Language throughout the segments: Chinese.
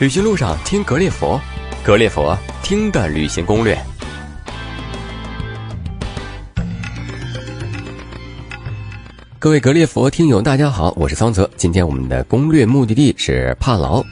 旅行路上听格列佛，格列佛听的旅行攻略。各位格列佛听友，大家好，我是桑泽。今天我们的攻略目的地是帕劳，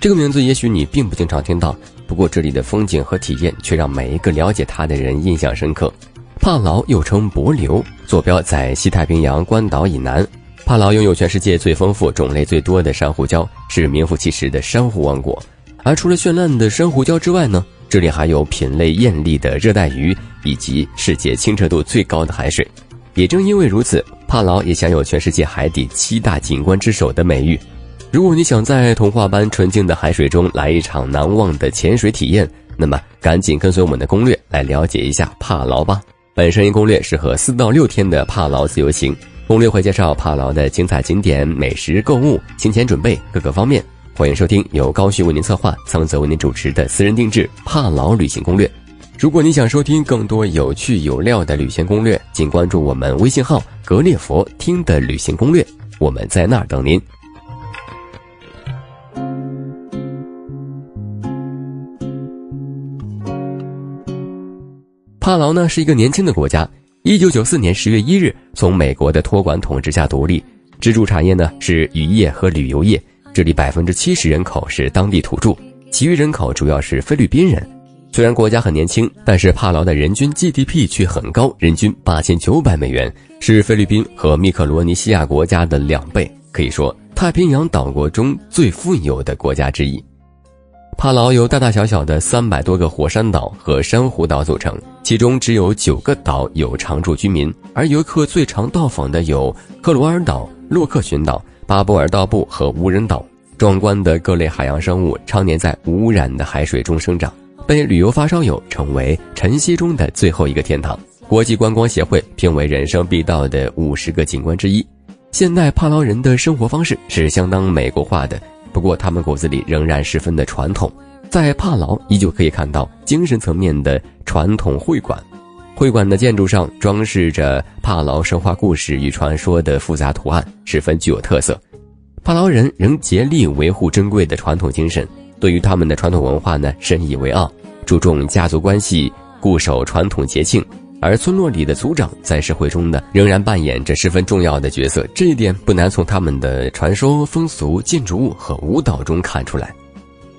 这个名字也许你并不经常听到，不过这里的风景和体验却让每一个了解它的人印象深刻。帕劳又称帛琉，坐标在西太平洋关岛以南。帕劳拥有全世界最丰富、种类最多的珊瑚礁，是名副其实的珊瑚王国。而除了绚烂的珊瑚礁之外呢，这里还有品类艳丽的热带鱼，以及世界清澈度最高的海水。也正因为如此，帕劳也享有全世界海底七大景观之首的美誉。如果你想在童话般纯净的海水中来一场难忘的潜水体验，那么赶紧跟随我们的攻略来了解一下帕劳吧。本声音攻略适合四到六天的帕劳自由行。攻略会介绍帕劳的精彩景点、美食、购物、行前准备各个方面。欢迎收听由高旭为您策划、苍泽为您主持的私人定制帕劳旅行攻略。如果你想收听更多有趣有料的旅行攻略，请关注我们微信号“格列佛听的旅行攻略”，我们在那儿等您。帕劳呢是一个年轻的国家。一九九四年十月一日，从美国的托管统治下独立，支柱产业呢是渔业和旅游业。这里百分之七十人口是当地土著，其余人口主要是菲律宾人。虽然国家很年轻，但是帕劳的人均 GDP 却很高，人均八千九百美元，是菲律宾和密克罗尼西亚国家的两倍，可以说太平洋岛国中最富有的国家之一。帕劳由大大小小的三百多个火山岛和珊瑚岛组成，其中只有九个岛有常住居民，而游客最常到访的有克罗尔岛、洛克群岛、巴布尔道布和无人岛。壮观的各类海洋生物常年在无污染的海水中生长，被旅游发烧友称为晨曦中的最后一个天堂。国际观光协会评为人生必到的五十个景观之一。现代帕劳人的生活方式是相当美国化的。不过，他们骨子里仍然十分的传统，在帕劳依旧可以看到精神层面的传统会馆。会馆的建筑上装饰着帕劳神话故事与传说的复杂图案，十分具有特色。帕劳人仍竭力维护珍贵的传统精神，对于他们的传统文化呢深以为傲，注重家族关系，固守传统节庆。而村落里的族长在社会中呢，仍然扮演着十分重要的角色，这一点不难从他们的传说、风俗、建筑物和舞蹈中看出来。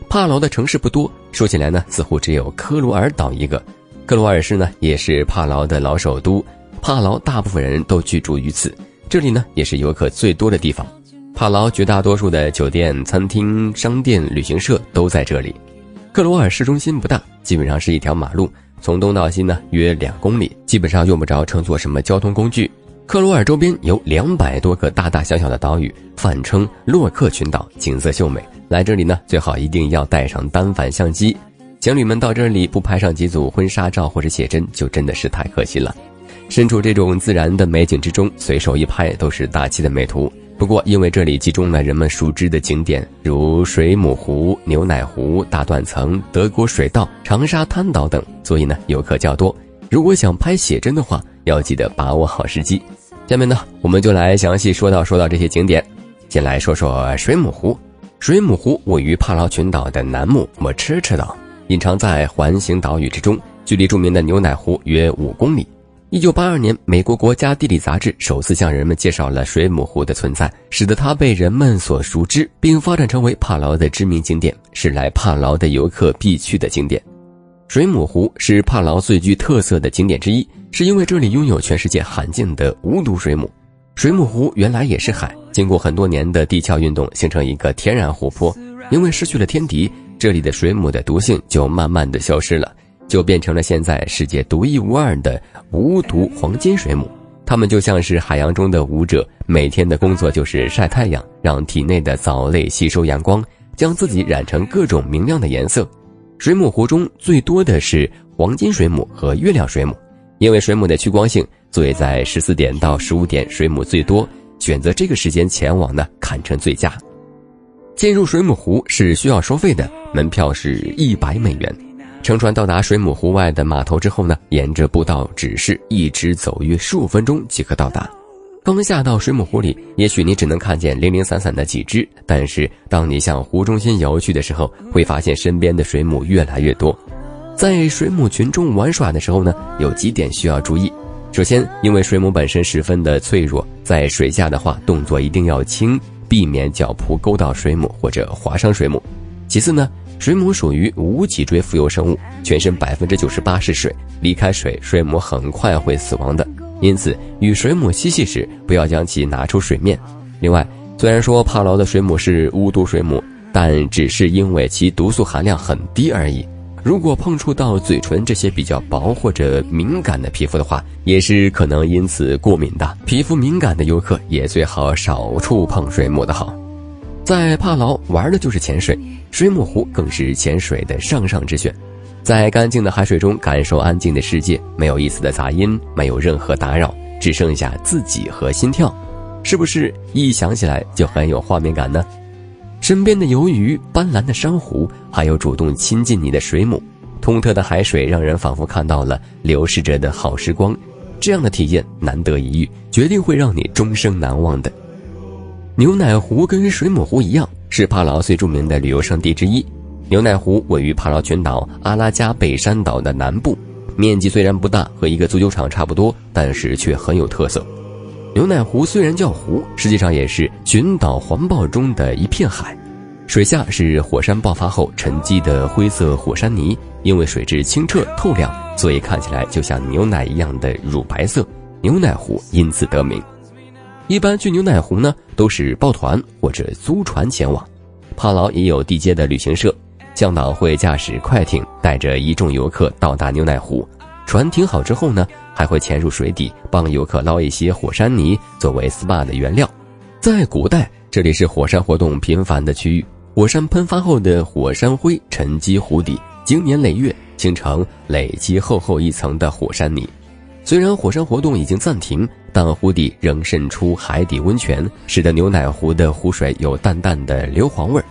帕劳的城市不多，说起来呢，似乎只有科罗尔岛一个。克罗尔市呢，也是帕劳的老首都，帕劳大部分人都居住于此，这里呢，也是游客最多的地方。帕劳绝大多数的酒店、餐厅、商店、旅行社都在这里。克罗尔市中心不大，基本上是一条马路。从东到西呢，约两公里，基本上用不着乘坐什么交通工具。克罗尔周边有两百多个大大小小的岛屿，泛称洛克群岛，景色秀美。来这里呢，最好一定要带上单反相机。情侣们到这里不拍上几组婚纱照或者写真，就真的是太可惜了。身处这种自然的美景之中，随手一拍都是大气的美图。不过，因为这里集中了人们熟知的景点，如水母湖、牛奶湖、大断层、德国水道、长沙滩岛等，所以呢，游客较多。如果想拍写真的话，要记得把握好时机。下面呢，我们就来详细说到说到这些景点。先来说说水母湖。水母湖位于帕劳群岛的南木莫车车岛，隐藏在环形岛屿之中，距离著名的牛奶湖约五公里。一九八二年，美国国家地理杂志首次向人们介绍了水母湖的存在，使得它被人们所熟知，并发展成为帕劳的知名景点，是来帕劳的游客必去的景点。水母湖是帕劳最具特色的景点之一，是因为这里拥有全世界罕见的无毒水母。水母湖原来也是海，经过很多年的地壳运动，形成一个天然湖泊。因为失去了天敌，这里的水母的毒性就慢慢的消失了。就变成了现在世界独一无二的无毒黄金水母，它们就像是海洋中的舞者，每天的工作就是晒太阳，让体内的藻类吸收阳光，将自己染成各种明亮的颜色。水母湖中最多的是黄金水母和月亮水母，因为水母的趋光性，所以在十四点到十五点水母最多，选择这个时间前往呢，堪称最佳。进入水母湖是需要收费的，门票是一百美元。乘船到达水母湖外的码头之后呢，沿着步道指示一直走约十五分钟即可到达。刚下到水母湖里，也许你只能看见零零散散的几只，但是当你向湖中心游去的时候，会发现身边的水母越来越多。在水母群中玩耍的时候呢，有几点需要注意。首先，因为水母本身十分的脆弱，在水下的话，动作一定要轻，避免脚蹼勾到水母或者划伤水母。其次呢，水母属于无脊椎浮游生物，全身百分之九十八是水，离开水，水母很快会死亡的。因此，与水母嬉戏时，不要将其拿出水面。另外，虽然说帕劳的水母是无毒水母，但只是因为其毒素含量很低而已。如果碰触到嘴唇这些比较薄或者敏感的皮肤的话，也是可能因此过敏的。皮肤敏感的游客也最好少触碰水母的好。在帕劳玩的就是潜水，水母湖更是潜水的上上之选。在干净的海水中感受安静的世界，没有一丝的杂音，没有任何打扰，只剩下自己和心跳，是不是一想起来就很有画面感呢？身边的游鱼、斑斓的珊瑚，还有主动亲近你的水母，通透的海水让人仿佛看到了流逝着的好时光。这样的体验难得一遇，绝对会让你终生难忘的。牛奶湖跟水母湖一样，是帕劳最著名的旅游胜地之一。牛奶湖位于帕劳群岛阿拉加北山岛的南部，面积虽然不大，和一个足球场差不多，但是却很有特色。牛奶湖虽然叫湖，实际上也是群岛环抱中的一片海。水下是火山爆发后沉积的灰色火山泥，因为水质清澈透亮，所以看起来就像牛奶一样的乳白色。牛奶湖因此得名。一般去牛奶湖呢，都是抱团或者租船前往。帕劳也有地接的旅行社，向导会驾驶快艇，带着一众游客到达牛奶湖。船停好之后呢，还会潜入水底，帮游客捞一些火山泥作为 SPA 的原料。在古代，这里是火山活动频繁的区域。火山喷发后的火山灰沉积湖底，经年累月形成累积厚厚一层的火山泥。虽然火山活动已经暂停，但湖底仍渗出海底温泉，使得牛奶湖的湖水有淡淡的硫磺味儿。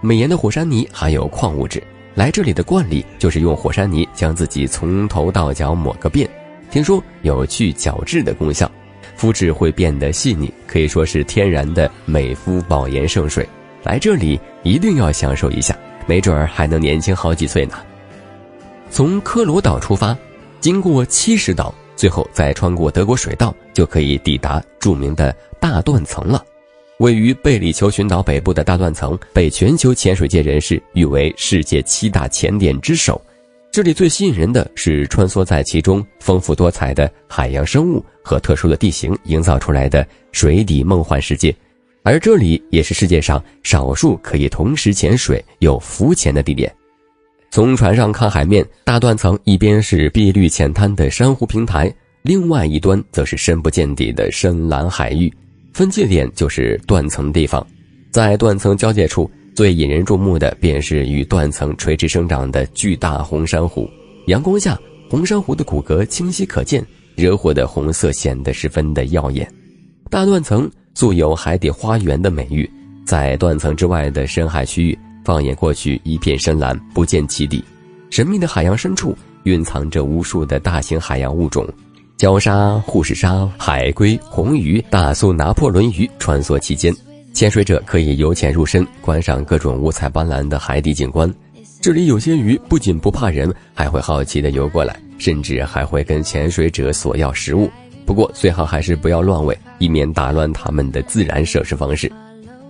美颜的火山泥含有矿物质，来这里的惯例就是用火山泥将自己从头到脚抹个遍，听说有去角质的功效，肤质会变得细腻，可以说是天然的美肤保颜圣水。来这里一定要享受一下，没准儿还能年轻好几岁呢。从科罗岛出发，经过七十岛，最后再穿过德国水道，就可以抵达著名的大断层了。位于贝里丘群岛北部的大断层，被全球潜水界人士誉为世界七大潜点之首。这里最吸引人的是穿梭在其中丰富多彩的海洋生物和特殊的地形营造出来的水底梦幻世界。而这里也是世界上少数可以同时潜水又浮潜的地点。从船上看海面，大断层一边是碧绿浅滩的珊瑚平台，另外一端则是深不见底的深蓝海域。分界点就是断层地方，在断层交界处，最引人注目的便是与断层垂直生长的巨大红珊瑚。阳光下，红珊瑚的骨骼清晰可见，惹火的红色显得十分的耀眼。大断层。素有“海底花园”的美誉，在断层之外的深海区域，放眼过去一片深蓝，不见其底。神秘的海洋深处蕴藏着无数的大型海洋物种，礁鲨、护士鲨、海龟、红鱼、大苏拿破仑鱼穿梭其间。潜水者可以由浅入深，观赏各种五彩斑斓的海底景观。这里有些鱼不仅不怕人，还会好奇地游过来，甚至还会跟潜水者索要食物。不过最好还是不要乱喂，以免打乱它们的自然摄食方式。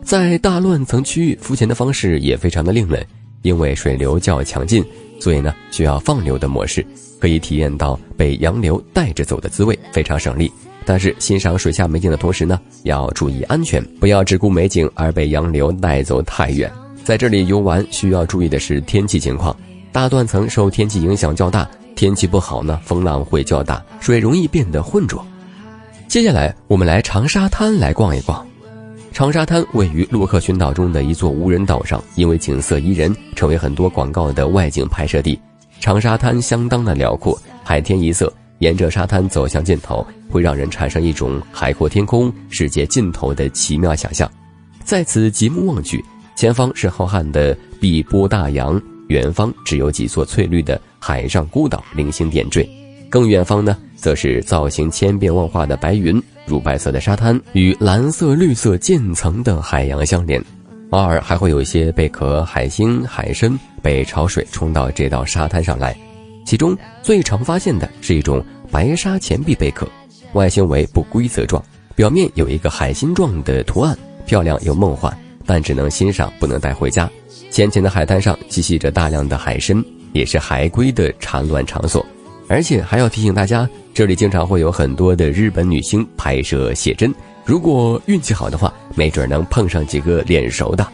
在大乱层区域浮潜的方式也非常的另类，因为水流较强劲，所以呢需要放流的模式，可以体验到被洋流带着走的滋味，非常省力。但是欣赏水下美景的同时呢，要注意安全，不要只顾美景而被洋流带走太远。在这里游玩需要注意的是天气情况，大断层受天气影响较大。天气不好呢，风浪会较大，水容易变得浑浊。接下来，我们来长沙滩来逛一逛。长沙滩位于洛克群岛中的一座无人岛上，因为景色宜人，成为很多广告的外景拍摄地。长沙滩相当的辽阔，海天一色，沿着沙滩走向尽头，会让人产生一种海阔天空、世界尽头的奇妙想象。在此极目望去，前方是浩瀚的碧波大洋。远方只有几座翠绿的海上孤岛零星点缀，更远方呢则是造型千变万化的白云、乳白色的沙滩与蓝色、绿色渐层的海洋相连。偶尔还会有一些贝壳、海星、海参被潮水冲到这道沙滩上来，其中最常发现的是一种白沙钱币贝壳，外形为不规则状，表面有一个海星状的图案，漂亮又梦幻，但只能欣赏不能带回家。浅浅的海滩上栖息着大量的海参，也是海龟的产卵场所。而且还要提醒大家，这里经常会有很多的日本女星拍摄写真。如果运气好的话，没准能碰上几个脸熟的。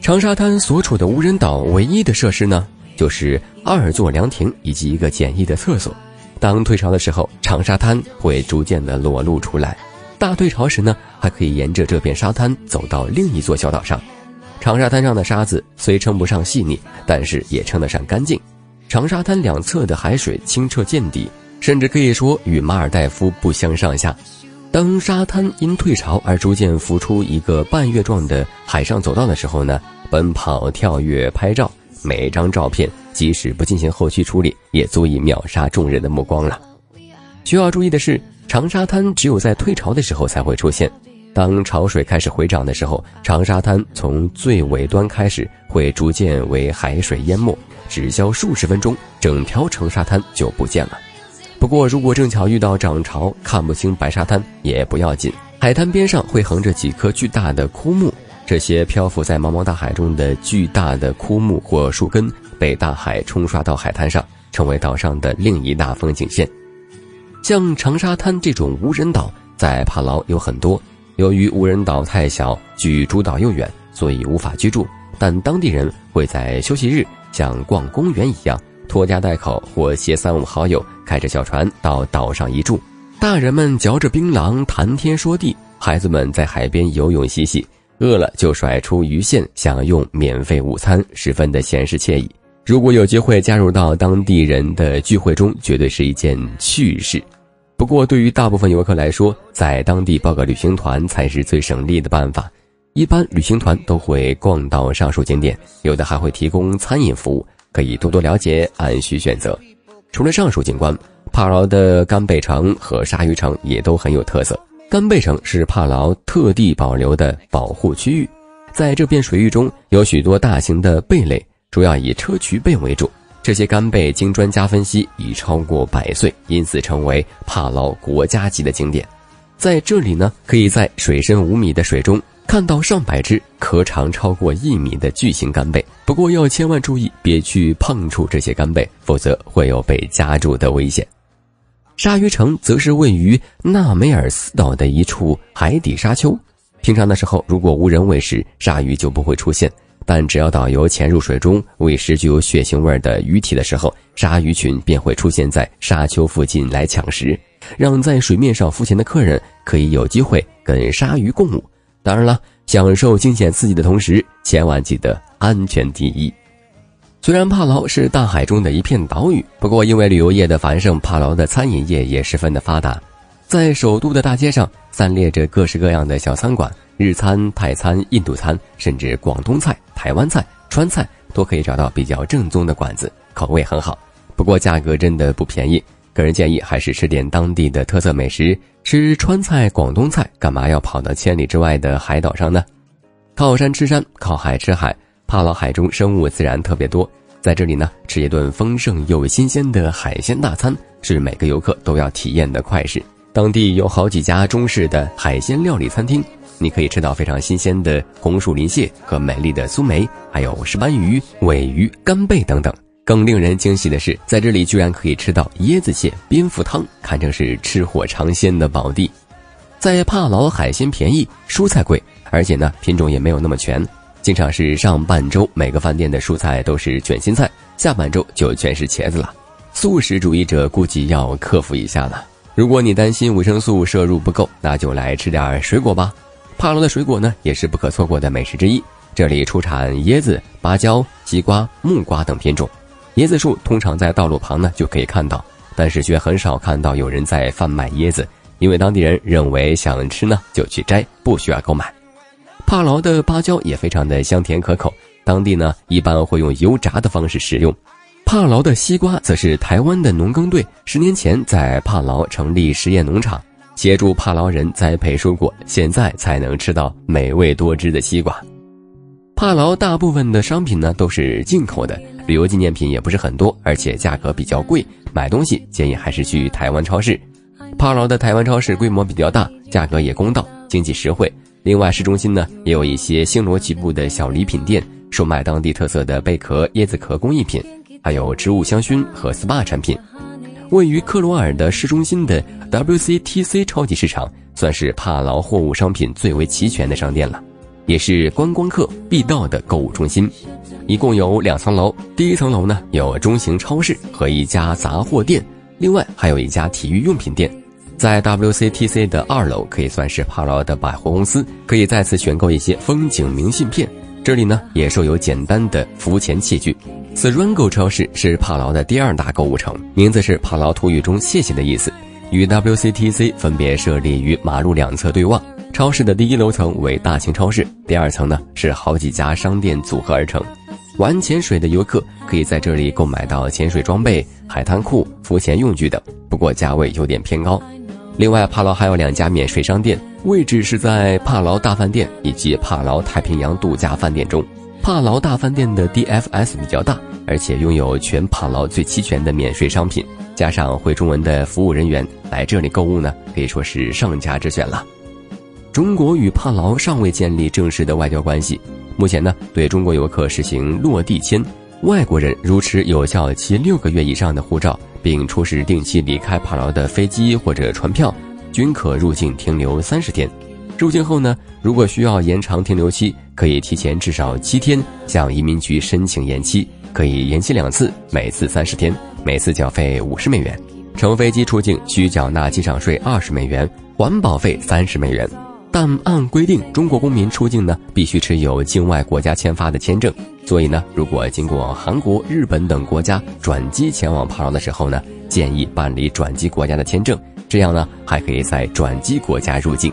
长沙滩所处的无人岛唯一的设施呢，就是二座凉亭以及一个简易的厕所。当退潮的时候，长沙滩会逐渐的裸露出来；大退潮时呢，还可以沿着这片沙滩走到另一座小岛上。长沙滩上的沙子虽称不上细腻，但是也称得上干净。长沙滩两侧的海水清澈见底，甚至可以说与马尔代夫不相上下。当沙滩因退潮而逐渐浮出一个半月状的海上走道的时候呢，奔跑、跳跃、拍照，每张照片即使不进行后期处理，也足以秒杀众人的目光了。需要注意的是，长沙滩只有在退潮的时候才会出现。当潮水开始回涨的时候，长沙滩从最尾端开始会逐渐为海水淹没，只消数十分钟，整条长沙滩就不见了。不过，如果正巧遇到涨潮，看不清白沙滩也不要紧。海滩边上会横着几棵巨大的枯木，这些漂浮在茫茫大海中的巨大的枯木或树根被大海冲刷到海滩上，成为岛上的另一大风景线。像长沙滩这种无人岛，在帕劳有很多。由于无人岛太小，距主岛又远，所以无法居住。但当地人会在休息日像逛公园一样。拖家带口或携三五好友开着小船到岛上一住，大人们嚼着槟榔谈天说地，孩子们在海边游泳嬉戏，饿了就甩出鱼线享用免费午餐，十分的闲适惬意。如果有机会加入到当地人的聚会中，绝对是一件趣事。不过，对于大部分游客来说，在当地报个旅行团才是最省力的办法。一般旅行团都会逛到上述景点，有的还会提供餐饮服务。可以多多了解，按需选择。除了上述景观，帕劳的干贝城和鲨鱼城也都很有特色。干贝城是帕劳特地保留的保护区域，在这片水域中有许多大型的贝类，主要以砗磲贝为主。这些干贝经专家分析已超过百岁，因此成为帕劳国家级的景点。在这里呢，可以在水深五米的水中。看到上百只壳长超过一米的巨型干贝，不过要千万注意，别去碰触这些干贝，否则会有被夹住的危险。鲨鱼城则是位于纳梅尔斯岛的一处海底沙丘，平常的时候，如果无人喂食，鲨鱼就不会出现；但只要导游潜入水中喂食具有血腥味的鱼体的时候，鲨鱼群便会出现在沙丘附近来抢食，让在水面上浮潜的客人可以有机会跟鲨鱼共舞。当然了，享受惊险刺激的同时，千万记得安全第一。虽然帕劳是大海中的一片岛屿，不过因为旅游业的繁盛，帕劳的餐饮业也十分的发达。在首都的大街上，散列着各式各样的小餐馆，日餐、泰餐、印度餐，甚至广东菜、台湾菜、川菜，都可以找到比较正宗的馆子，口味很好。不过价格真的不便宜。个人建议还是吃点当地的特色美食，吃川菜、广东菜，干嘛要跑到千里之外的海岛上呢？靠山吃山，靠海吃海，帕劳海中生物自然特别多，在这里呢，吃一顿丰盛又新鲜的海鲜大餐，是每个游客都要体验的快事。当地有好几家中式的海鲜料理餐厅，你可以吃到非常新鲜的红树林蟹和美丽的苏梅，还有石斑鱼、尾鱼、干贝等等。更令人惊喜的是，在这里居然可以吃到椰子蟹蝙蝠汤，堪称是吃货尝鲜的宝地。在帕劳，海鲜便宜，蔬菜贵，而且呢品种也没有那么全，经常是上半周每个饭店的蔬菜都是卷心菜，下半周就全是茄子了。素食主义者估计要克服一下了。如果你担心维生素摄入不够，那就来吃点水果吧。帕劳的水果呢也是不可错过的美食之一，这里出产椰子、芭蕉、西瓜、木瓜等品种。椰子树通常在道路旁呢就可以看到，但是却很少看到有人在贩卖椰子，因为当地人认为想吃呢就去摘，不需要购买。帕劳的芭蕉也非常的香甜可口，当地呢一般会用油炸的方式食用。帕劳的西瓜则是台湾的农耕队十年前在帕劳成立实验农场，协助帕劳人栽培蔬果，现在才能吃到美味多汁的西瓜。帕劳大部分的商品呢都是进口的，旅游纪念品也不是很多，而且价格比较贵。买东西建议还是去台湾超市。帕劳的台湾超市规模比较大，价格也公道，经济实惠。另外，市中心呢也有一些星罗棋布的小礼品店，售卖当地特色的贝壳、椰子壳工艺品。还有植物香薰和 SPA 产品，位于克罗尔的市中心的 WCTC 超级市场，算是帕劳货物商品最为齐全的商店了，也是观光客必到的购物中心。一共有两层楼，第一层楼呢有中型超市和一家杂货店，另外还有一家体育用品店。在 WCTC 的二楼可以算是帕劳的百货公司，可以在此选购一些风景明信片。这里呢也设有简单的浮潜器具。S r a n g o 超市是帕劳的第二大购物城，名字是帕劳土语中“谢谢”的意思。与 WCTC 分别设立于马路两侧对望。超市的第一楼层为大型超市，第二层呢是好几家商店组合而成。玩潜水的游客可以在这里购买到潜水装备、海滩裤、浮潜用具等，不过价位有点偏高。另外，帕劳还有两家免税商店，位置是在帕劳大饭店以及帕劳太平洋度假饭店中。帕劳大饭店的 DFS 比较大，而且拥有全帕劳最齐全的免税商品，加上会中文的服务人员来这里购物呢，可以说是上佳之选了。中国与帕劳尚未建立正式的外交关系，目前呢，对中国游客实行落地签，外国人如持有效期六个月以上的护照，并出示定期离开帕劳的飞机或者船票，均可入境停留三十天。入境后呢，如果需要延长停留期，可以提前至少七天向移民局申请延期，可以延期两次，每次三十天，每次缴费五十美元。乘飞机出境需缴纳机场税二十美元，环保费三十美元。但按规定，中国公民出境呢必须持有境外国家签发的签证。所以呢，如果经过韩国、日本等国家转机前往帕劳的时候呢，建议办理转机国家的签证，这样呢还可以在转机国家入境。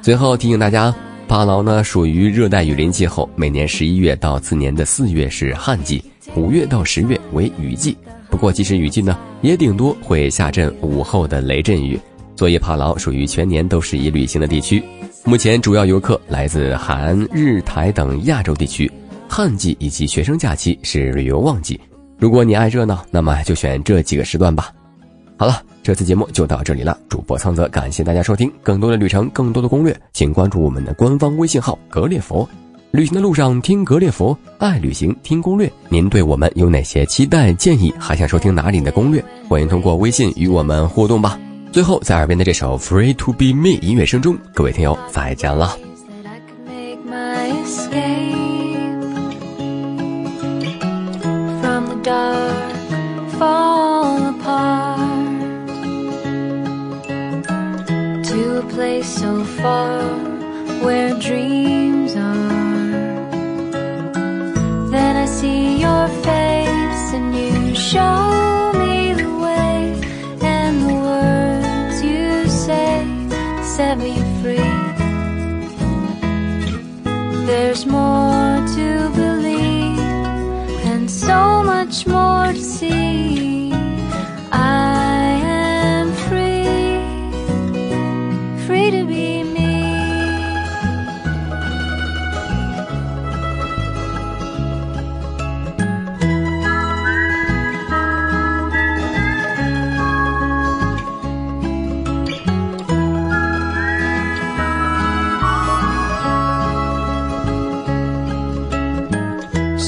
最后提醒大家，帕劳呢属于热带雨林气候，每年十一月到次年的四月是旱季，五月到十月为雨季。不过即使雨季呢，也顶多会下阵午后的雷阵雨，所以帕劳属于全年都适宜旅行的地区。目前主要游客来自韩、日、台等亚洲地区，旱季以及学生假期是旅游旺季。如果你爱热闹，那么就选这几个时段吧。好了，这次节目就到这里了。主播苍泽，感谢大家收听。更多的旅程，更多的攻略，请关注我们的官方微信号“格列佛”。旅行的路上听格列佛，爱旅行听攻略。您对我们有哪些期待建议？还想收听哪里的攻略？欢迎通过微信与我们互动吧。最后，在耳边的这首《Free to Be Me》音乐声中，各位听友再见了。So far where dreams are. Then I see your face and you show me the way, and the words you say set me free. There's more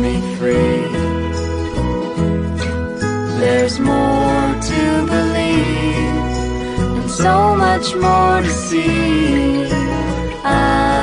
me free. There's more to believe, and so much more to see. I